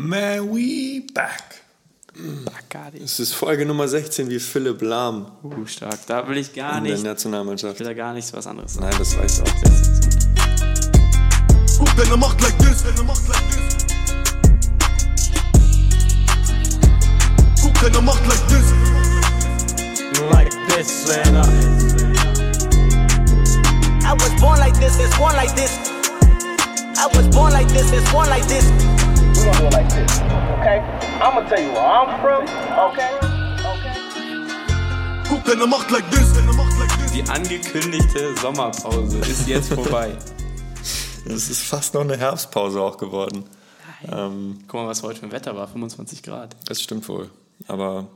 Man, we back. Bacardi. Es ist Folge Nummer 16 wie Philipp Lahm Uh, stark. Da will ich gar in der nicht. Ich Nationalmannschaft. will da gar nichts was anderes. Nein, das weiß ich auch. Guck, deine Macht like this, deine Macht like this. Guck, deine Macht like this. like this, uh. I was born like this, it's born like this. I was born like this, it's born like this. We're gonna do it like this, okay? I'm gonna tell you where I'm from, okay? Okay. Guck, deine Macht like this. Die angekündigte Sommerpause ist jetzt vorbei. Es ist fast noch eine Herbstpause auch geworden. Ähm, Guck mal, was heute für ein Wetter war. 25 Grad. das stimmt wohl. Aber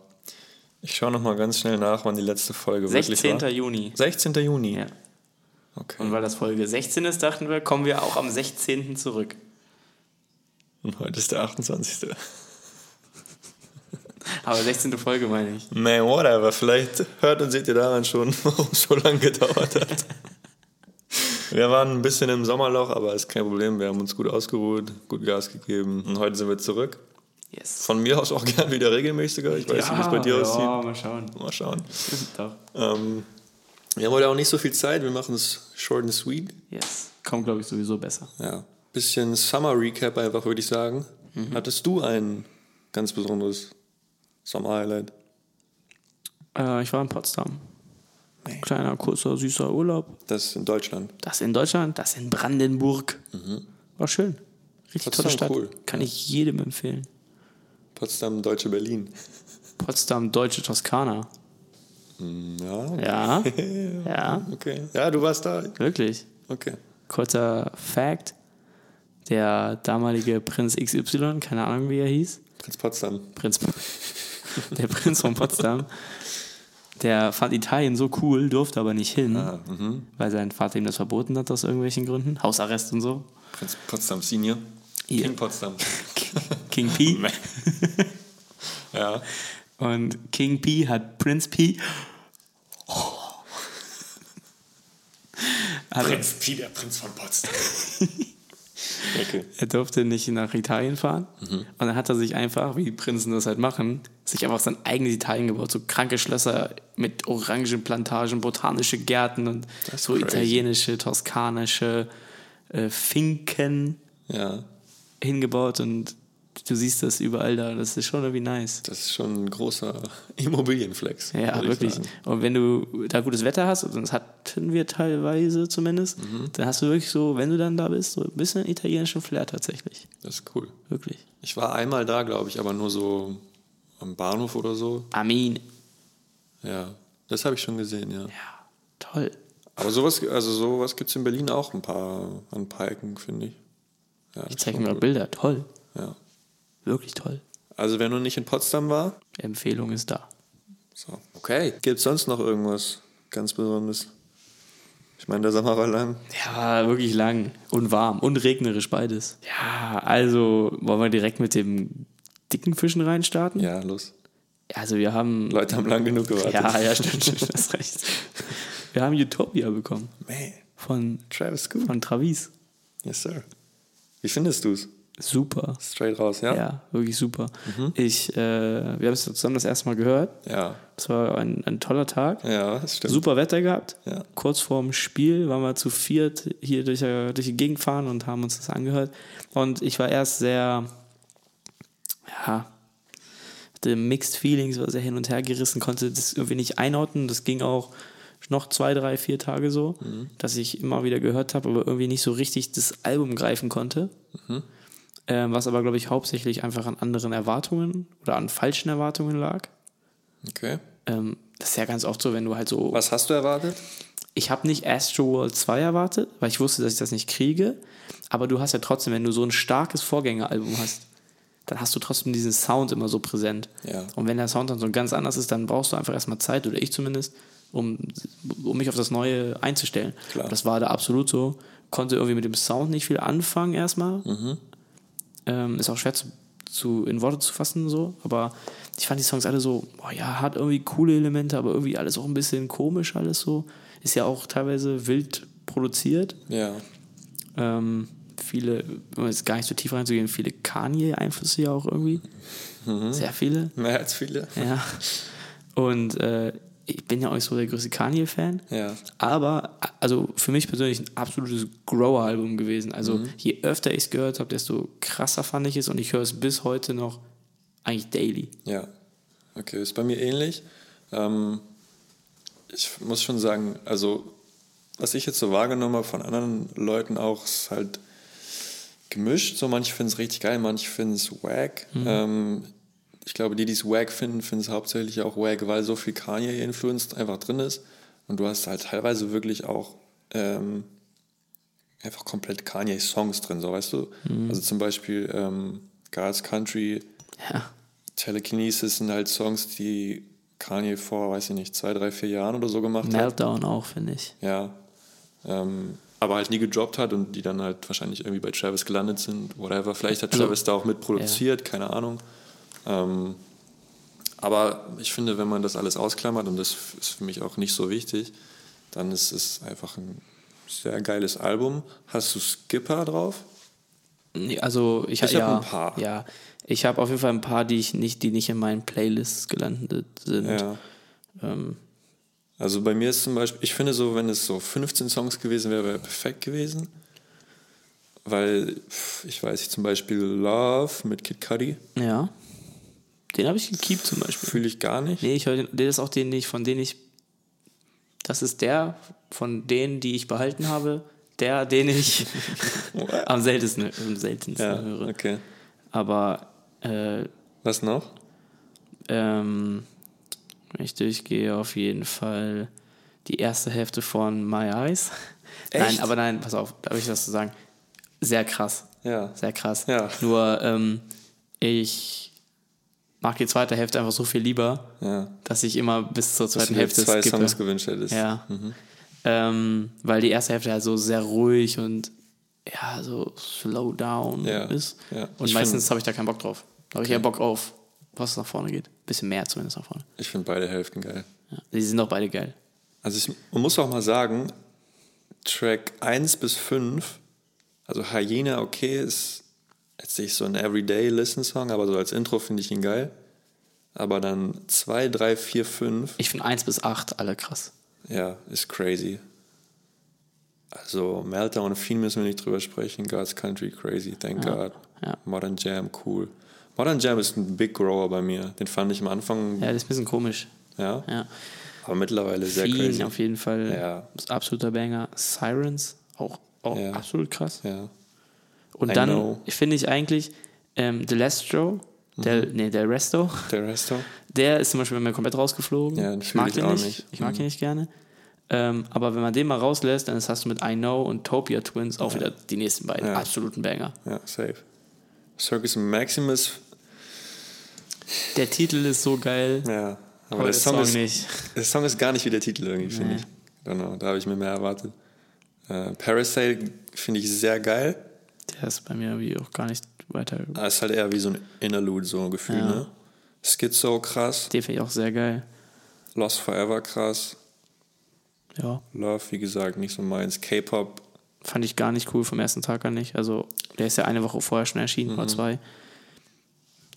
ich schaue noch mal ganz schnell nach, wann die letzte Folge wirklich 16. war. Juni. 16. Juni. Ja. Okay. Und weil das Folge 16 ist, dachten wir, kommen wir auch am 16. zurück. Und heute ist der 28. Aber 16. Folge meine ich. Man, whatever. Vielleicht hört und seht ihr daran schon, warum es so lange gedauert hat. Wir waren ein bisschen im Sommerloch, aber ist kein Problem. Wir haben uns gut ausgeruht, gut Gas gegeben. Und heute sind wir zurück. Yes. Von mir aus auch gern wieder regelmäßiger. Ich weiß nicht, wie es bei dir ja, aussieht. mal schauen. Mal schauen. Doch. Ähm, wir haben heute auch nicht so viel Zeit. Wir machen es short and sweet. Yes. Kommt, glaube ich, sowieso besser. Ja. Bisschen Summer Recap einfach, würde ich sagen. Hattest du ein ganz besonderes Summer Highlight? Äh, ich war in Potsdam. Kleiner, kurzer, süßer Urlaub. Das in Deutschland. Das in Deutschland, das in Brandenburg. War schön. Richtig Potsdam, tolle Stadt. cool. Kann ich jedem empfehlen. Potsdam, Deutsche Berlin. Potsdam, deutsche Toskana. Ja, Ja, ja, okay. Ja, du warst da. wirklich. Okay. Kurzer Fact. Der damalige Prinz XY, keine Ahnung wie er hieß, Prinz Potsdam. Prinz, der Prinz von Potsdam, der fand Italien so cool, durfte aber nicht hin, weil sein Vater ihm das verboten hat aus irgendwelchen Gründen. Hausarrest und so. Prinz Potsdam Senior. Ja. King Potsdam. King P. Ja. Und King P hat Prinz P. Hat er, Pi, der Prinz von Potsdam. Okay. er durfte nicht nach Italien fahren. Und dann hat er sich einfach, wie die Prinzen das halt machen, sich einfach sein eigenes Italien gebaut. So kranke Schlösser mit Orangenplantagen, botanische Gärten und ist so crazy. italienische, toskanische äh, Finken Ja, hingebaut. Und du siehst das überall da. Das ist schon irgendwie nice. das ist schon ein großer Immobilienflex. Ja, wirklich. sagen. Und wenn du da gutes Wetter hast, und das hatten wir teilweise zumindest, Mhm. dann hast du wirklich so, wenn du dann da bist, so ein bisschen italienischen Flair tatsächlich. Das ist cool. Wirklich. Ich war einmal da, glaube ich, aber nur so am Bahnhof oder so. Amin. Ja, das habe ich schon gesehen, ja. Ja, toll. Aber sowas, also sowas gibt es in Berlin auch ein paar an ein paar Ecken, finde ich. Ja, Ich zeige mir mal Bilder. Toll. Ja. Wirklich toll. Also wer noch nicht in Potsdam war, Empfehlung ist da. so. Okay. Gibt es sonst noch irgendwas ganz Besonderes? Ich meine, der Sommer war lang. Ja, wirklich lang und warm und regnerisch beides. Ja, also wollen wir direkt mit dem dicken Fischen reinstarten? Ja, los. Also wir haben... Leute haben lang genug gewartet. Ja, ja, stimmt, stimmt, hast recht. Wir haben Utopia bekommen Man, von, Travis Scott. von Travis. Yes, sir. Wie findest du es? Super. Straight raus, ja? Ja, wirklich super. Ich, äh, wir haben es zusammen das erste Mal gehört. Ja. Es war ein, ein toller Tag. Ja, das stimmt. Super Wetter gehabt. Ja. Kurz vorm Spiel waren wir zu viert hier durch, äh, durch die Gegend fahren und haben uns das angehört. Und ich war erst sehr, ja, hatte Mixed Feelings, war sehr hin und her gerissen, konnte das irgendwie nicht einordnen. Das ging auch noch zwei, drei, vier Tage so, dass ich immer wieder gehört habe, aber irgendwie nicht so richtig das Album greifen konnte. Ähm, was aber, glaube ich, hauptsächlich einfach an anderen Erwartungen oder an falschen Erwartungen lag. Okay. Ähm, das ist ja ganz oft so, wenn du halt so Was hast du erwartet? ich habe nicht Astro World 2 erwartet, weil ich wusste, dass ich das nicht kriege. Aber du hast ja trotzdem, wenn du so ein starkes Vorgängeralbum hast, dann hast du trotzdem diesen Sound immer so präsent. Ja. Und wenn der Sound dann so ganz anders ist, dann brauchst du einfach erstmal Zeit, oder ich zumindest, um, um mich auf das Neue einzustellen. Klar. Das war da absolut so. Konnte irgendwie mit dem Sound nicht viel anfangen erstmal. Ähm, ist auch schwer zu, zu, in Worte zu fassen, so. Aber ich fand die Songs alle so, boah, ja, hat irgendwie coole Elemente, aber irgendwie alles auch ein bisschen komisch, alles so. Ist ja auch teilweise wild produziert. Ja. Ähm, viele, um jetzt gar nicht so tief reinzugehen, viele Kanye-Einflüsse ja auch irgendwie. Sehr viele. Mehr als viele. Ja. Und äh, ich bin ja auch nicht so der größte Kanye-Fan. Ja. Aber, also für mich persönlich ein absolutes Grower-Album gewesen. Also Mhm. je öfter ich es gehört habe, desto krasser fand ich es und ich höre es bis heute noch eigentlich daily. Ja, okay, ist bei mir ähnlich. Ähm, ich muss schon sagen, also was ich jetzt so wahrgenommen habe von anderen Leuten auch, ist halt gemischt. So manche finden es richtig geil, manche finden es wack. Ähm, ich glaube, die, die es wack finden, finden es hauptsächlich auch wack, weil so viel Kanye-Influence einfach drin ist. Und du hast halt teilweise wirklich auch ähm, einfach komplett Kanye-Songs drin, so weißt du. Also zum Beispiel ähm, God's Country, Ja. Telekinesis sind halt Songs, die Kanye vor, weiß ich nicht, zwei, drei, vier Jahren oder so gemacht hat. Meltdown auch, finde ich. Ja. Ähm, aber halt nie gedroppt hat und die dann halt wahrscheinlich irgendwie bei Travis gelandet sind, whatever. Vielleicht hat Also, Travis da auch mitproduziert, keine Ahnung. Ähm, aber ich finde, wenn man das alles ausklammert, und das ist für mich auch nicht so wichtig, dann ist es einfach ein sehr geiles Album. Hast du Skipper drauf? Also ich, Ich hab ja, ein paar. Ja, ich habe auf jeden Fall ein paar, die ich nicht, die nicht in meinen Playlists gelandet sind. Ja. Ähm, Also bei mir ist zum Beispiel, ich finde so, wenn es so 15 Songs gewesen wäre, wäre perfekt gewesen. Weil, ich weiß nicht, zum Beispiel Love mit Kid Cudi ja. Den habe ich gekeept zum Beispiel. fühle ich gar nicht. Nee, ich höre, den- der ist auch den nicht, von denen ich. Das ist der von denen, die ich behalten habe, der, den ich am seltensten, am seltensten Ja, höre. okay. Aber äh, Was noch? ähm, wenn ich durchgehe, auf jeden Fall die erste Hälfte von My Eyes. Nein, Echt? aber nein, pass auf, da habe ich was zu sagen. Sehr krass. Ja. Sehr krass. Ja. Nur ähm, ich mag die zweite Hälfte einfach so viel lieber, Ja. dass ich immer bis zur zweiten Hälfte zwei skippe. Songs gewünscht hättest. Ja. Mhm. Ähm, weil die erste Hälfte halt so sehr ruhig und ja, so slow down Ja, ist. ja. Und Ich meistens habe ich da keinen Bock drauf. Da habe ich eher Bock auf, was nach vorne geht. Bisschen mehr zumindest nach vorne. Ich finde beide Hälften geil. Die sind doch beide geil. Also ich, man muss auch mal sagen, Track 1 bis 5, also Hyena, okay, ist jetzt nicht so ein Everyday-Listen-Song, aber so als Intro finde ich ihn geil. Aber dann 2, 3, 4, 5, Ich finde 1 bis 8 alle krass. ja, ist crazy. Also Meltdown und Fiend müssen wir nicht drüber sprechen. God's Country, crazy, thank God. ja. Modern Jam, cool. Modern Jam ist ein Big Grower bei mir. Den fand ich am Anfang, Ja, ja, das ist ein bisschen komisch. aber mittlerweile sehr Fiend crazy. auf jeden Fall. Ja. Absoluter Banger. Sirens, auch, auch Ja. absolut krass. Ja. Und dann finde ich eigentlich ähm, Delestro, der, Mhm. nee, der Resto, Der Resto? der ist zum Beispiel bei mir komplett rausgeflogen. Ja, ich mag ich den auch nicht. nicht. Ich mag Mhm. ihn nicht gerne. Ähm, aber wenn man den mal rauslässt, dann hast du mit I Know und Topia Twins auch wieder die nächsten beiden Ja. absoluten Banger. Ja, safe. Circus Maximus, Der Titel ist so geil, ja. Aber, aber der, Song, ist, nicht. der Song ist gar nicht wie der Titel irgendwie, finde Nee. ich. Genau, da habe ich mir mehr erwartet. Äh, Parasite finde ich sehr geil. Der ist bei mir irgendwie auch gar nicht weiter. Aber ist halt eher wie so ein Interlude, so ein Gefühl, Ja. ne? Schizo krass, Den finde ich auch sehr geil. Lost Forever krass, Ja. Love, wie gesagt, nicht so meins. K-Pop, Fand ich gar nicht cool vom ersten Tag an nicht. Also, der ist ja eine Woche vorher schon erschienen, Mhm. oder zwei.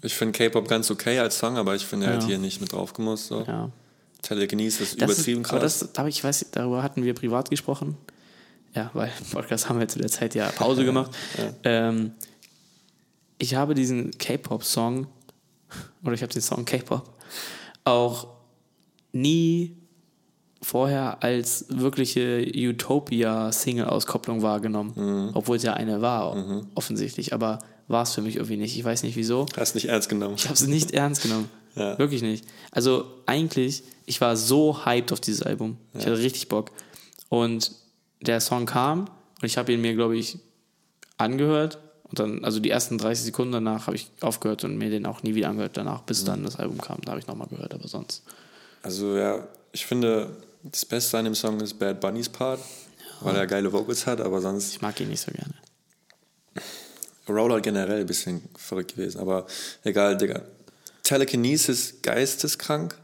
ich finde K-Pop ganz okay als Song, aber ich finde halt Ja. hier nicht mit drauf gemusst. So. Ja. Telekinesis ist Das übertrieben ist, aber krass. das, da hab ich, ich weiß, darüber hatten wir privat gesprochen. Ja, weil Podcast haben wir zu der Zeit ja Pause gemacht. Ähm, ich habe diesen K-Pop-Song, oder ich habe den Song K-Pop, auch nie vorher als wirkliche Utopia-Single-Auskopplung wahrgenommen. Mhm. Obwohl es ja eine war, offensichtlich. Aber war es für mich irgendwie nicht. Ich weiß nicht wieso. Hast nicht ernst genommen. Ich habe es nicht ernst genommen. Ja. Wirklich nicht. Also eigentlich, ich war so hyped auf dieses Album. Ich hatte richtig Bock. Und der Song kam und ich habe ihn mir, glaube ich, angehört. Und dann, also die ersten 30 Sekunden danach habe ich aufgehört und mir den auch nie wieder angehört danach, bis dann das Album kam. Da habe ich nochmal gehört, aber sonst. Also ja, ich finde, das Beste an dem Song ist Bad Bunny's Part, weil er geile Vocals hat, aber sonst Ich mag ihn nicht so gerne. Rollout generell ein bisschen verrückt gewesen, aber egal, Digga. Telekinesis geisteskrank.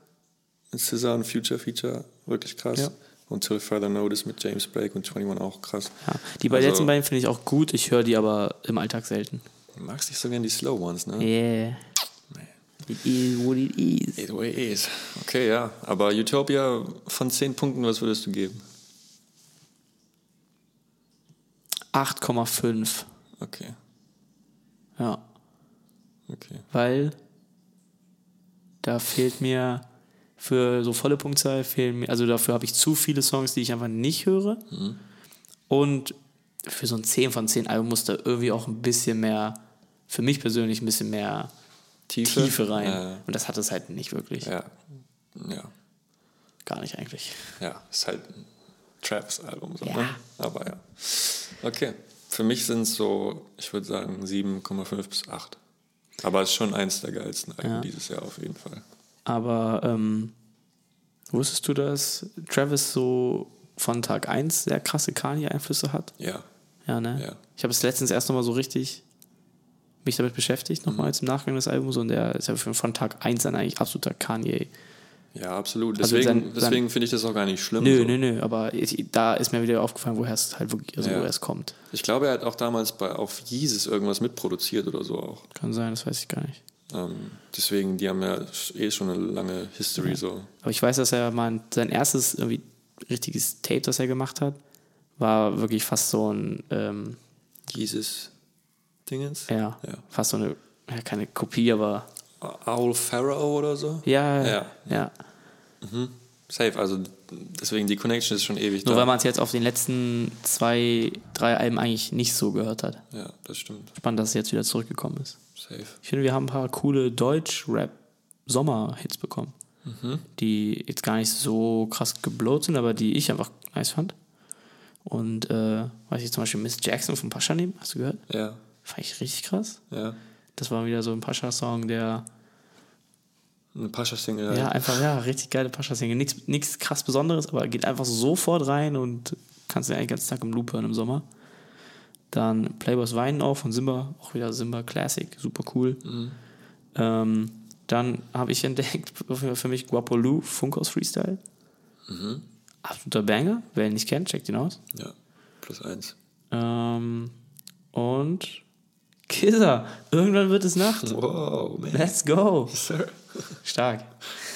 Mit Scissor und Future Feature, wirklich krass. Ja. Until Further Notice mit James Blake und 21 auch krass. Ja. Die bei Also- letzten beiden finde ich auch gut, ich höre die aber im Alltag selten. Du magst nicht so gerne die Slow Ones, ne? Yeah. It is what it is. It way is. Okay, ja. Aber Utopia von 10 Punkten, was würdest du geben? 8,5. Okay, Ja. okay. Weil da fehlt mir für so volle Punktzahl fehlen mir, also dafür habe ich zu viele Songs, die ich einfach nicht höre. Und für so ein 10 von 10 Album muss da irgendwie auch ein bisschen mehr, für mich persönlich ein bisschen mehr Tiefe? Tiefe rein. Ja, Und das hat es halt nicht wirklich. ja. Ja, Gar nicht eigentlich. ja. Ist halt ein Travis-Album, so, Ja. ne? Aber ja. Okay. Für mich sind es so, ich würde sagen, 7,5 bis 8. Aber es ist schon eins der geilsten Alben Ja. dieses Jahr auf jeden Fall. Aber ähm, wusstest du, dass Travis so von Tag 1 sehr krasse Kanye-Einflüsse hat? Ja. Ja, ne? Ja. Ich habe es letztens erst nochmal so richtig mich damit beschäftigt, nochmal jetzt im Nachgang des Albums und der ist ja von Tag 1 an eigentlich absoluter Kanye. Ja, absolut. Also Deswegen, sein- deswegen finde ich das auch gar nicht schlimm. Nö, so. nö, nö, aber ich, da ist mir wieder aufgefallen, woher es halt wirklich, also Ja. woher es kommt. Ich glaube, er hat auch damals bei, auf Yeezus irgendwas mitproduziert oder so auch. Kann sein, das weiß ich gar nicht. Ähm, deswegen, die haben ja eh schon eine lange History so. Aber ich weiß, dass er mal sein erstes irgendwie richtiges Tape, das er gemacht hat, war wirklich fast so ein, ähm, Jesus Dingens? ja, Ja. fast so eine, ja, keine Kopie, aber Owl Pharaoh oder so? ja, Ja. ja. Safe, also deswegen die Connection ist schon ewig Nur da. weil man es jetzt auf den letzten zwei, drei Alben eigentlich nicht so gehört hat. ja, das stimmt. Spannend, dass es jetzt wieder zurückgekommen ist. Safe. Ich finde, wir haben ein paar coole Deutsch-Rap-Sommer-Hits bekommen, die jetzt gar nicht so krass geblowt sind, aber die ich einfach nice fand. Und äh, weiß ich zum Beispiel Miss Jackson von Paschanim, hast du gehört? Ja, Fand ich richtig krass. ja. Das war wieder so ein Pascha-Song, der Eine Pascha-Single halt. ja einfach, ja, richtig geile Pascha-Single. Nichts, nichts krass Besonderes, aber geht einfach sofort rein und kannst du eigentlich den ganzen Tag im Loop hören im Sommer. Dann Playboys Weinen auch von Simba, auch wieder Simba Classic, super cool. Ähm, dann habe ich entdeckt, für, mich Guapo Lu, Funkhaus Freestyle. Absoluter Banger, wer ihn nicht kennt, checkt ihn aus. Ja, plus eins. Ähm, und Kizza, irgendwann wird es Nacht. Wow, man. Let's go. Sir. Stark.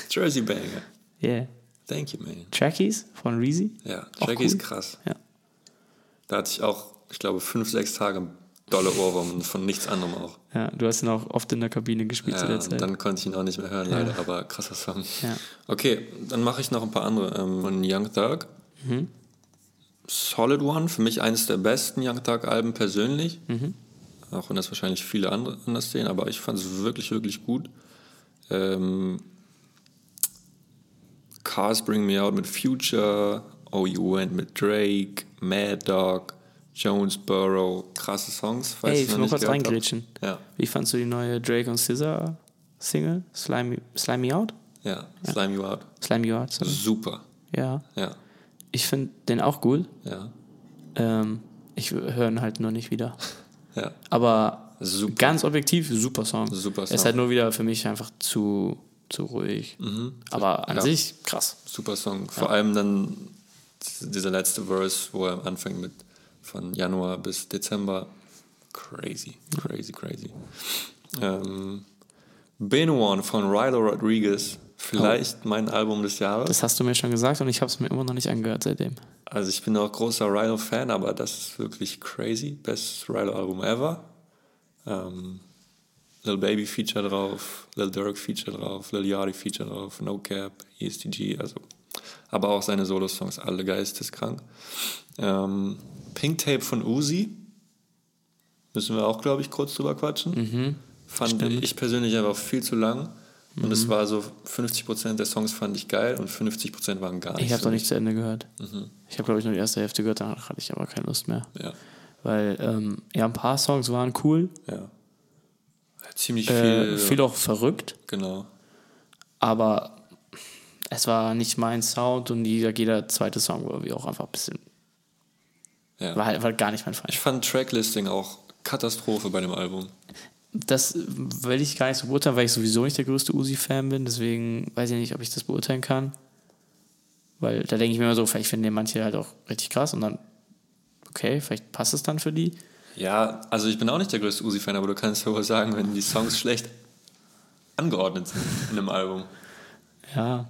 Jersey Banger. Yeah. Thank you, man. Trackies von Reezy. Ja, ist cool. krass. Ja. Da hatte ich auch, ich glaube, fünf, sechs Tage dolle Ohrwurm von nichts anderem auch. ja, du hast ihn auch oft in der Kabine gespielt zu Ja, der und Zeit. dann konnte ich ihn auch nicht mehr hören, leider, aber krasser Song. Ja. Okay, dann mache ich noch ein paar andere. Ähm, von Young Thug. Mhm. Solid One, für mich eines der besten Young Thug-Alben persönlich. Mhm. Auch wenn das wahrscheinlich viele andere anders sehen, aber ich fand es wirklich, wirklich gut. Ähm, Cars Bring Me Out mit Future, Oh You Went mit Drake, Mad Dog, Jonesboro, krasse Songs. Ey, ich noch will nur nicht kurz reingrätschen. Ja, Wie fandst du die neue Drake und Scissor Single? Slime, Slime Me Out? ja, Slime You Out. Slime You Out, sorry. Super, Ja. ja, Ich finde den auch gut. ja, Ähm, ich höre ihn halt nur nicht wieder. ja. Aber Super. ganz objektiv, super Song. Super Er Song. Ist halt nur wieder für mich einfach zu, zu ruhig. Aber an Ja. sich krass. Super Song. Vor allem dann dieser letzte Verse, wo er anfängt mit von Januar bis Dezember. Crazy, crazy, crazy. Ähm, Been One von Rylo Rodriguez. Vielleicht mein Album des Jahres. Das hast du mir schon gesagt und ich habe es mir immer noch nicht angehört seitdem. Also ich bin auch großer Rylo-Fan, aber das ist wirklich crazy. Bestes Rylo-Album ever. Ähm, Lil Baby Feature drauf, Lil Durk Feature drauf, Lil Yachty Feature drauf, No Cap, ESTG, also aber auch seine Solo-Songs, alle geisteskrank. Ähm, Pink Tape von Uzi, müssen wir auch, glaube ich, kurz drüber quatschen. Fand ich persönlich einfach viel zu lang. Und es war so, 50% der Songs fand ich geil und 50% waren gar nicht Ich habe mich. nicht zu Ende gehört. Mhm. Ich habe, glaube ich, nur die erste Hälfte gehört, danach hatte ich aber keine Lust mehr. Ja, Weil, ähm, ja, ein paar Songs waren cool, ja. Ziemlich äh, viel. viel auch verrückt, Genau. aber es war nicht mein Sound und jeder, jeder zweite Song war irgendwie auch einfach ein bisschen, Ja. war halt war gar nicht mein Fall. Ich fand Tracklisting auch Katastrophe bei dem Album. Das will ich gar nicht so beurteilen, weil ich sowieso nicht der größte Uzi-Fan bin, deswegen weiß ich nicht, ob ich das beurteilen kann. Weil da denke ich mir immer so, vielleicht finden den manche halt auch richtig krass und dann, okay, vielleicht passt es dann für die. Ja, also ich bin auch nicht der größte Uzi-Fan, aber du kannst ja wohl sagen, wenn die Songs schlecht angeordnet sind in einem Album. Ja,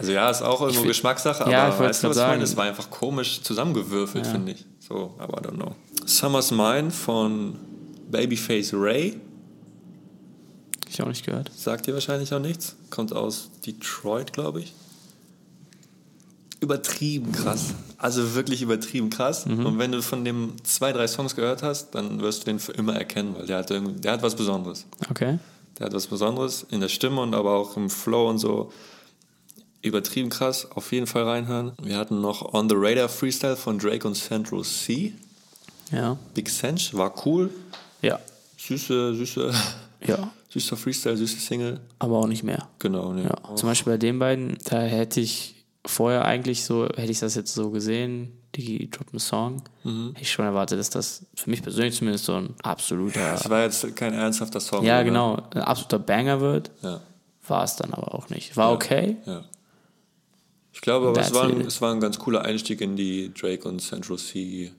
Also ja, ist auch irgendwo Geschmackssache, aber Ja, ich weißt du, was ich meine? sagen. Es war einfach komisch zusammengewürfelt, Ja. finde ich. So, aber I don't know. Summer's Mine von Babyface Ray. ich auch nicht gehört. Sagt dir wahrscheinlich auch nichts. Kommt aus Detroit, glaube ich. Übertrieben krass. Also wirklich übertrieben krass. Und wenn du von dem zwei, drei Songs gehört hast, dann wirst du den für immer erkennen, weil der hat, der hat was Besonderes. Okay. Der hat was Besonderes in der Stimme und aber auch im Flow und so. Übertrieben krass. Auf jeden Fall reinhören. Wir hatten noch On the Radar Freestyle von Drake und Central C. Ja. Big Sense war cool. Ja. Süße, süße, Ja. süßer Freestyle, süße Single. Aber auch nicht mehr. Genau, ne. Ja. Zum Beispiel bei den beiden, da hätte ich vorher eigentlich so, hätte ich das jetzt so gesehen, die droppen Song, hätte ich schon erwartet, dass das für mich persönlich zumindest so ein absoluter, Es war jetzt kein ernsthafter Song. ja oder? genau, ein absoluter Banger wird. Ja, War es dann aber auch nicht. War okay. ja. Ich glaube, aber es war, ein, es war ein ganz cooler Einstieg in die Drake und Central C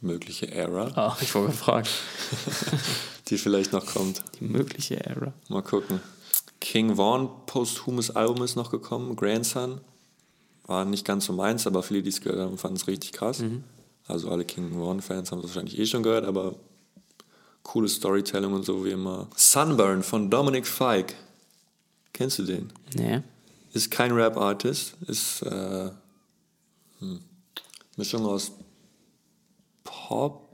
mögliche Ära, Ah, ich wollte gefragt. die vielleicht noch kommt. Die mögliche Era. Mal gucken. King Vaughn posthumes Album ist noch gekommen, Grandson. War nicht ganz so meins, aber viele, die es gehört haben, fanden es richtig krass. Also alle King Vaughn-Fans haben es wahrscheinlich eh schon gehört, aber coole Storytelling und so wie immer. Sunburn von Dominic Fike. Kennst du den? Nee. Ist kein Rap-Artist, ist äh, hm, Mischung aus Pop,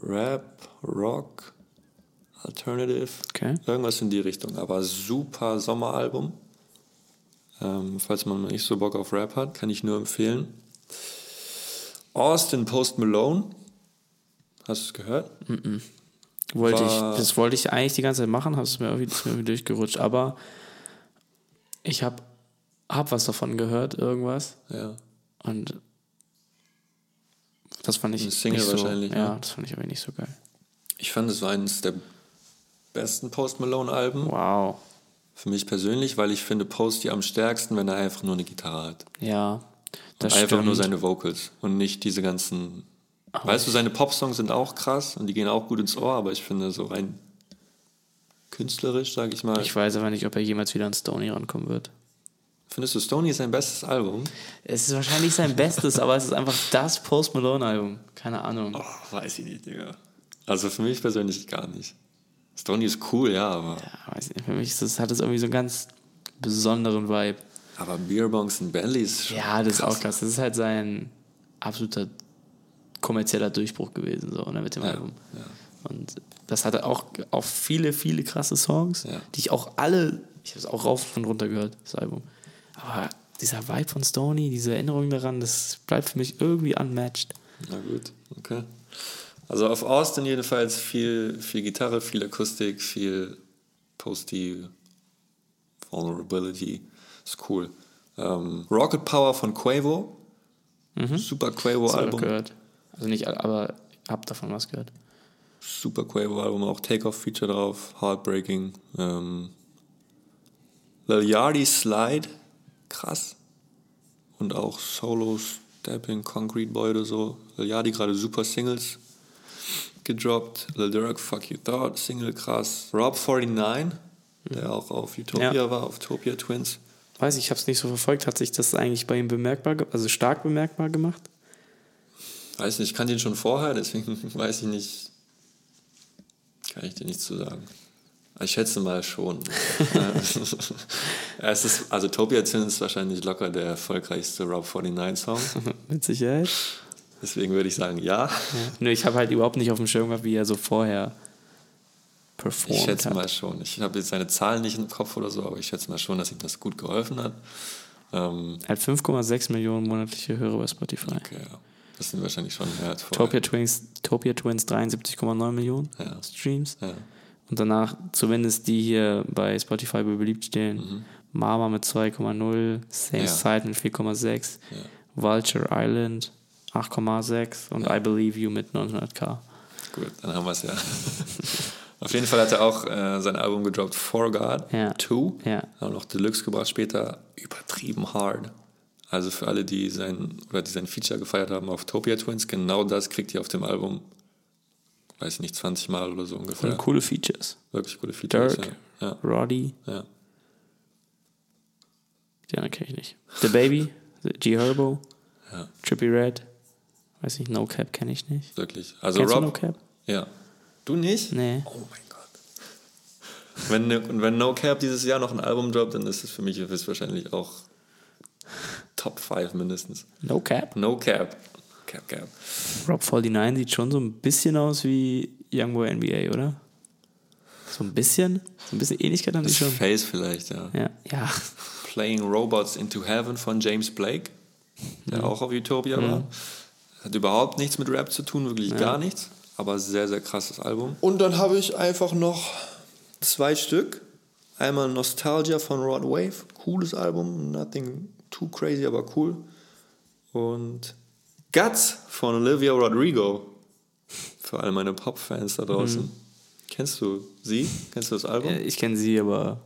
Rap, Rock, Alternative, Okay. irgendwas in die Richtung. Aber super Sommeralbum. Ähm, falls man nicht so Bock auf Rap hat, kann ich nur empfehlen. Austin Post Malone. Hast du es gehört? Wollte ich, das wollte ich eigentlich die ganze Zeit machen, habe es mir irgendwie, mir irgendwie durchgerutscht, aber ich habe hab was davon gehört, irgendwas. Ja. Und das fand ich Eine Single nicht so, wahrscheinlich, Ja, ne? das fand ich irgendwie nicht so geil. Ich fand, es war eines der besten Post Malone-Alben. Wow. Für mich persönlich, weil ich finde Posty am stärksten, wenn er einfach nur eine Gitarre hat. Ja, das und einfach stimmt. nur seine Vocals und nicht diese ganzen. weißt du, seine Popsongs sind auch krass und die gehen auch gut ins Ohr, aber ich finde so rein künstlerisch, sag ich mal. Ich weiß aber nicht, ob er jemals wieder an Stoney rankommen wird. Findest du Stoney sein bestes Album? Es ist wahrscheinlich sein Bestes, aber es ist einfach das Post Malone Album. Keine Ahnung. Oh, weiß ich nicht, Digga. Also für mich persönlich gar nicht. Stoney ist cool, ja, aber, Ja, weiß nicht, für mich das, hat das irgendwie so einen ganz besonderen Vibe. aber Beerbongs und Bentleys ist schon Ja, das ist auch krass. Das ist halt sein absoluter kommerzieller Durchbruch gewesen, so ne, mit dem Album. Und das hatte auch, auch viele, viele krasse Songs, Ja. die ich auch alle, ich habe es auch rauf und runter gehört, das Album. Aber dieser Vibe von Stoney, diese Erinnerung daran, das bleibt für mich irgendwie unmatched. Na gut, okay. Also auf Austin jedenfalls viel, viel Gitarre, viel Akustik, viel Posty, Vulnerability. Ist cool. Ähm, Rocket Power von Quavo. Super habe ich Quavo-Album. gehört. Also nicht, aber hab davon was gehört. Super Quavo-Album, auch Takeoff-Feature drauf. Heartbreaking. Ähm, Lil Yachty Slide. Krass. Und auch Solo Stepping, Concrete Boy oder so. Lil Yachty gerade super Singles gedroppt. Lil Durk, Fuck You Thought, Single krass. Rob 49, der auch auf Utopia Ja. war, auf Utopia Twins. Weiß ich, ich habe es nicht so verfolgt. Hat sich das eigentlich bei ihm bemerkbar, also stark bemerkbar gemacht? Weiß nicht, ich kannte ihn schon vorher, deswegen weiß ich nicht. Kann ich dir nichts zu sagen. Ich schätze mal schon. Ja, es ist, also Topia Twins ist wahrscheinlich locker der erfolgreichste Rob 49 Song. Mit Sicherheit. Deswegen würde ich sagen, ja. Nö, ich habe halt überhaupt nicht auf dem Schirm gehabt, wie er so vorher performt Ich schätze hat. mal schon. Ich habe jetzt seine Zahlen nicht im Kopf oder so, aber ich schätze mal schon, dass ihm das gut geholfen hat. Ähm, Er hat 5,6 Millionen monatliche Hörer bei Spotify. okay, ja. Das sind wahrscheinlich schon mehr als vorher. Topia Twins, Topia Twins 73,9 Millionen Ja. Streams. Ja. Und danach zumindest die hier bei Spotify beliebt stehen. Mhm. Mama mit 2,0, Same Ja. Side mit 4,6, Vulture Island 8,6 und I Believe You mit 900k. Gut, dann haben wir es ja. Auf jeden Fall hat er auch äh, sein Album gedroppt, For God Ja. 2. Ja. Auch noch Deluxe gebracht später. Übertrieben hard. Also für alle, die sein, oder die sein Feature gefeiert haben auf Topia Twins, genau das kriegt ihr auf dem Album, weiß ich nicht, 20 Mal oder so ungefähr. Und coole Features. Wirklich gute Features. Dirk, Ja. Roddy, Ja. ja. die anderen kenne ich nicht. The Baby, The G Herbo, Ja. Trippy Red, weiß nicht, No Cap kenne ich nicht. Wirklich. Also Kennst du Rob. No Cap? Ja. Du nicht? Nee. Oh mein Gott. Wenn, und wenn No Cap dieses Jahr noch ein Album droppt, dann ist es für mich höchstwahrscheinlich auch Top 5 mindestens. No Cap? No Cap. Cap, Cap. Rob 49 sieht schon so ein bisschen aus wie Youngboy NBA, oder? So ein bisschen? So ein bisschen Ähnlichkeit haben die Das schon. Face vielleicht, ja. Ja, ja. Playing Robots into Heaven von James Blake, der Mhm. auch auf Utopia war. Hat überhaupt nichts mit Rap zu tun, wirklich gar nichts. Aber sehr, sehr krasses Album. Und dann habe ich einfach noch zwei Stück. Einmal Nostalgia von Rod Wave, cooles Album, nothing too crazy, aber cool. Und Guts von Olivia Rodrigo. Für alle meine Pop-Fans da draußen. Kennst du sie? Kennst du das Album? Ja, Ich kenne sie, aber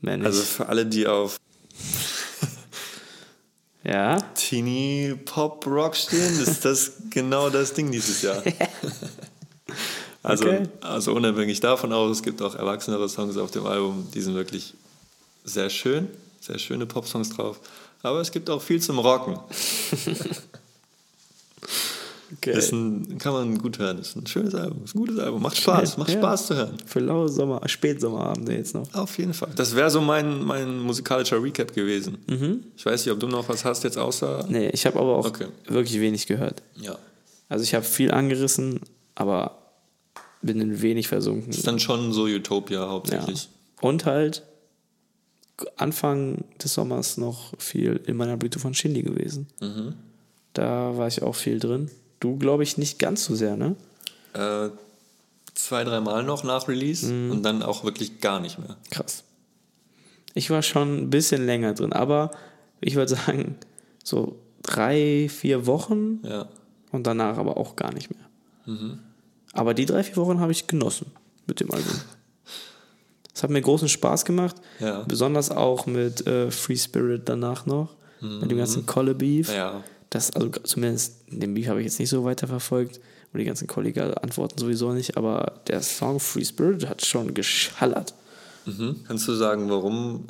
mehr nicht. Also für alle, die auf ja, Teenie Pop Rock stehen, ist das genau das Ding dieses Jahr. Also, Okay. also unabhängig davon auch, es gibt auch erwachsenere Songs auf dem Album, die sind wirklich sehr schön, sehr schöne Pop-Songs drauf. Aber es gibt auch viel zum Rocken. okay. Ist ein, kann man gut hören. Ist ein schönes Album, ist ein gutes Album. Macht Spaß, macht Ja. Spaß zu hören. Für laue Sommer, Spätsommerabende jetzt noch. Auf jeden Fall. Das wäre so mein, mein musikalischer Recap gewesen. Ich weiß nicht, ob du noch was hast jetzt außer. Nee, ich habe aber auch Okay. wirklich wenig gehört. Ja. Also ich habe viel angerissen, aber bin in wenig versunken. Ist dann schon so Utopia Ja. hauptsächlich. Und halt Anfang des Sommers noch viel in meiner Blüte von Shindy gewesen. Mhm. Da war ich auch viel drin. Du, glaube ich, nicht ganz so sehr, ne? Äh, zwei, dreimal noch nach Release Mhm. und dann auch wirklich gar nicht mehr. Krass. Ich war schon ein bisschen länger drin, aber ich würde sagen, so drei, vier Wochen Ja. und danach aber auch gar nicht mehr. Mhm. Aber die drei, vier Wochen habe ich genossen mit dem Album. Es hat mir großen Spaß gemacht, Ja. besonders auch mit äh, Free Spirit danach noch, mit dem ganzen Colle Beef. Mhm. Ja. Das, also zumindest den Beef habe ich jetzt nicht so weiterverfolgt und die ganzen Kollega antworten sowieso nicht, aber der Song Free Spirit hat schon geschallert. Mhm. Kannst du sagen, warum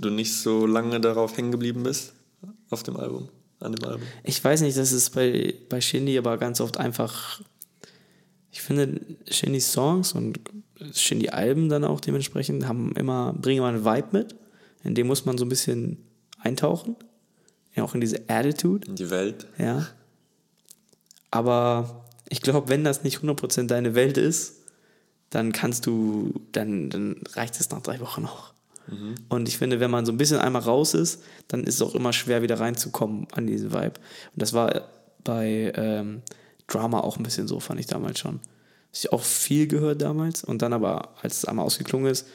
du nicht so lange darauf hängen geblieben bist? Auf dem Album? An dem Album? Ich weiß nicht, das ist bei, bei Shindy aber ganz oft einfach. Ich finde, Shindys Songs und Shindy-Alben dann auch dementsprechend haben immer, bringen immer einen Vibe mit. In dem muss man so ein bisschen eintauchen. Ja, auch in diese Attitude. In die Welt? Ja. Aber ich glaube, wenn das nicht 100% deine Welt ist, dann kannst du, dann, dann reicht es nach drei Wochen noch. Und ich finde, wenn man so ein bisschen einmal raus ist, dann ist es auch immer schwer, wieder reinzukommen an diesen Vibe. Und das war bei ähm, Drama auch ein bisschen so, fand ich damals schon. Ich auch viel gehört damals und dann aber, als es einmal ausgeklungen ist,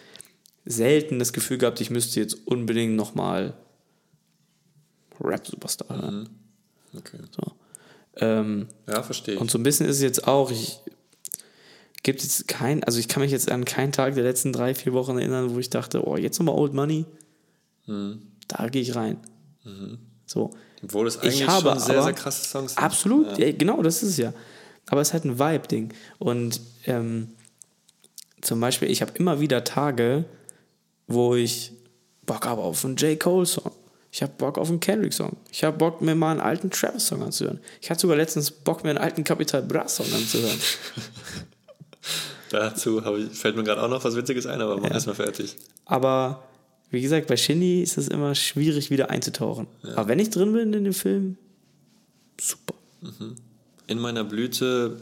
selten das Gefühl gehabt, ich müsste jetzt unbedingt nochmal Rap-Superstar hören. Okay. So. Ähm, Ja, verstehe ich. und so ein bisschen ist es jetzt auch, ich gibt jetzt kein, also ich kann mich jetzt an keinen Tag der letzten drei, vier Wochen erinnern, wo ich dachte, oh, jetzt nochmal Old Money. Da gehe ich rein. So. Obwohl es Ich eigentlich habe schon sehr, aber- sehr krasse Songs sind. Absolut, ja. genau, das ist es ja. Aber es ist halt ein Vibe-Ding. Und ähm, zum Beispiel, ich habe immer wieder Tage, wo ich Bock habe auf einen J. Cole-Song. Ich habe Bock auf einen Kendrick-Song. Ich habe Bock, mir mal einen alten Travis-Song anzuhören. Ich hatte sogar letztens Bock, mir einen alten Capital Bra-Song anzuhören. Dazu ich, fällt mir gerade auch noch was Witziges ein, aber mach Ja. erstmal fertig. Aber wie gesagt, bei Shindy ist es immer schwierig, wieder einzutauchen. Aber wenn ich drin bin in dem Film, super. In meiner Blüte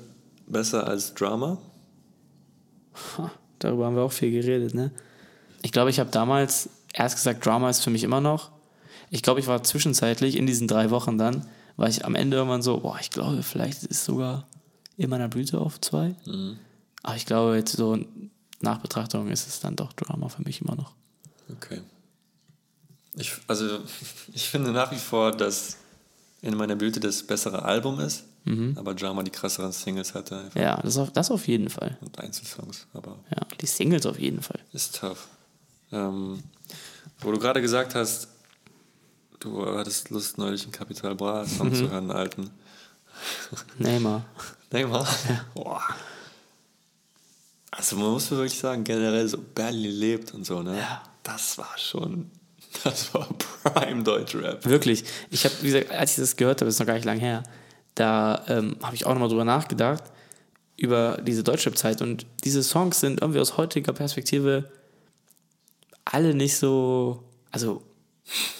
besser als Drama. Ha, darüber haben wir auch viel geredet, ne? Ich glaube, ich habe damals erst gesagt, Drama ist für mich immer noch. Ich glaube, ich war zwischenzeitlich in diesen drei Wochen dann, war ich am Ende irgendwann so, boah, ich glaube, vielleicht ist sogar in meiner Blüte auf zwei. Aber ich glaube, jetzt so nach Betrachtung ist es dann doch Drama für mich immer noch. Okay. Ich, also, ich finde nach wie vor, dass in meiner Blüte das bessere Album ist. Aber Jama die krasseren Singles hatte einfach. Ja, das auf, das auf jeden Fall. und Einzelsongs. Aber Ja, die Singles auf jeden Fall. ist tough. Ähm, wo du gerade gesagt hast, du hattest Lust, neulich einen Capital Bra Song zu hören, einen alten. Neymar. Neymar? Boah. Also man muss wirklich sagen, generell so Berlin lebt und so, ne? Ja. Das war schon, das war Prime Deutschrap. Wirklich. Ich habe, wie gesagt, als ich das gehört habe, ist noch gar nicht lang her, da ähm, habe ich auch nochmal drüber nachgedacht, über diese Deutschrap-Zeit. Und diese Songs sind irgendwie aus heutiger Perspektive alle nicht so, also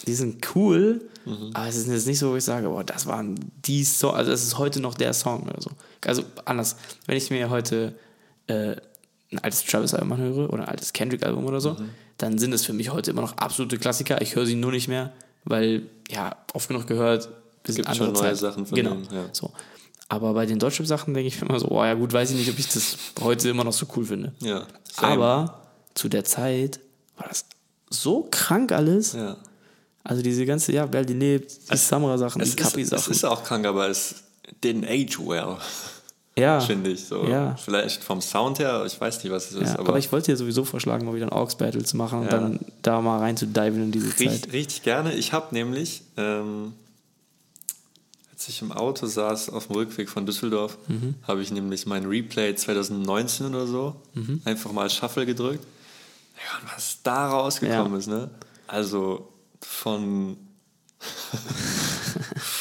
die sind cool, aber es ist jetzt nicht so, wo ich sage, boah, das waren die Songs, also das ist heute noch der Song oder so. Also anders, wenn ich mir heute äh, ein altes Travis-Album anhöre oder ein altes Kendrick-Album oder so, dann sind es für mich heute immer noch absolute Klassiker. Ich höre sie nur nicht mehr, weil, ja, oft genug gehört, bisschen Gibt schon andere neue Zeit. Sachen von genau. denen, ja. so. Aber bei den Deutschrap-Sachen denke ich mir immer so, oh ja gut, weiß ich nicht, ob ich das heute immer noch so cool finde. Ja. same. Aber zu der Zeit war das so krank alles. Ja. Also diese ganze, ja, Berli lebt, die Samra-Sachen, die Es ist, es ist auch krank, aber es didn't age well, Ja, finde ich. So. Ja. Vielleicht vom Sound her, ich weiß nicht, was es ist, ja, aber, aber, ich wollte dir sowieso vorschlagen, mal wieder ein Aux-Battle zu machen und dann da mal rein zu diven in diese richtig, Zeit. richtig gerne. Ich habe nämlich, ähm, als ich im Auto saß auf dem Rückweg von Düsseldorf, Mhm. habe ich nämlich mein Replay 2019 oder so Mhm. einfach mal Shuffle gedrückt. Ja, und was da rausgekommen ist, ne? Also von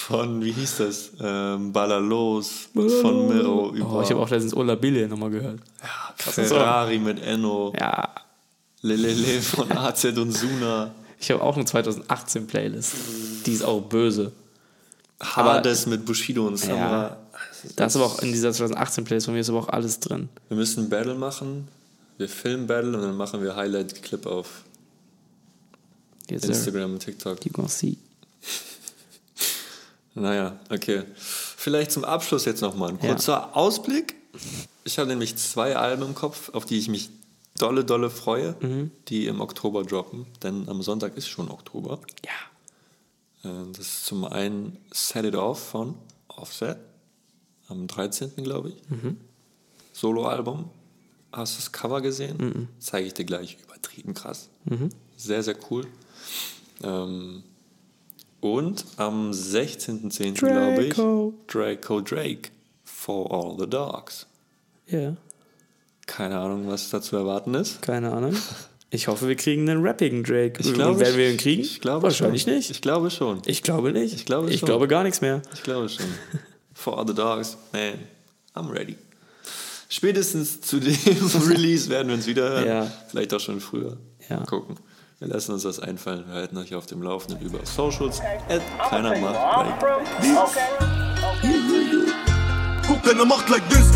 von, wie hieß das? Ähm, Ballalos, von Miro über Oh, ich habe auch letztens Ola Bille nochmal gehört. ja, Ferrari mit Enno, Ja, Lelele von AZ und Suna, ich habe auch eine 2018 Playlist. Die ist auch böse. Hades mit Bushido und Samra. Da ist aber auch in dieser 2018 Playlist von mir ist aber auch alles drin. Wir müssen ein Battle machen. Wir filmen Battle und dann machen wir Highlight-Clip auf Jetzt Instagram und TikTok. You gonna see. Naja, okay. Vielleicht zum Abschluss jetzt nochmal ein Ja. kurzer Ausblick. Ich habe nämlich zwei Alben im Kopf, auf die ich mich dolle, dolle freue, Mhm. die im Oktober droppen. Denn am Sonntag ist schon Oktober. Ja. Äh, Das ist zum einen Set It Off von Offset. Am 13. glaube ich. Mhm. Soloalbum. Hast du das Cover gesehen? Mhm. Zeige ich dir gleich. Übertrieben krass. Sehr, sehr cool. Ähm, und am 16.10. glaube ich. Draco. Drake. For All the Dogs. Ja, Keine Ahnung, was da zu erwarten ist. keine Ahnung. Ich hoffe, wir kriegen einen rappigen Drake. Ich glaube, werden wir ihn kriegen? Ich glaube Wahrscheinlich schon. nicht. Ich glaube schon. Ich glaube nicht. Ich glaube ich schon. glaube gar nichts mehr. Ich glaube schon. For all the dogs, man, I'm ready. Spätestens zu dem Release werden wir uns wieder hören. Ja. Vielleicht auch schon früher. Ja. Gucken. Wir lassen uns das einfallen. Wir halten euch auf dem Laufenden über Socials. I'ma keiner macht like. Okay. Guck, deine Macht like this.